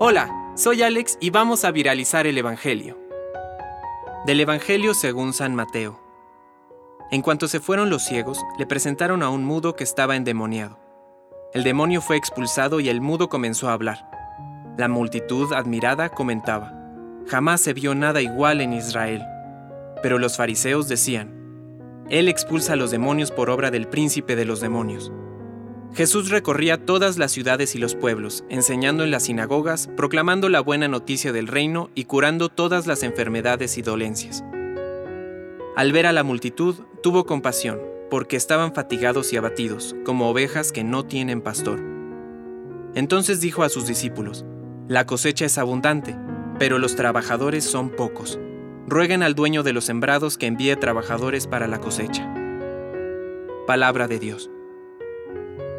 Hola, soy Alex y vamos a viralizar el Evangelio. Del Evangelio según San Mateo. En cuanto se fueron los ciegos, le presentaron a un mudo que estaba endemoniado. El demonio fue expulsado y el mudo comenzó a hablar. La multitud, admirada, comentaba, Jamás se vio nada igual en Israel. Pero los fariseos decían, Él expulsa a los demonios por obra del príncipe de los demonios. Jesús recorría todas las ciudades y los pueblos, enseñando en las sinagogas, proclamando la buena noticia del reino y curando todas las enfermedades y dolencias. Al ver a la multitud, tuvo compasión, porque estaban fatigados y abatidos, como ovejas que no tienen pastor. Entonces dijo a sus discípulos, La cosecha es abundante, pero los trabajadores son pocos. Rueguen al dueño de los sembrados que envíe trabajadores para la cosecha. Palabra de Dios.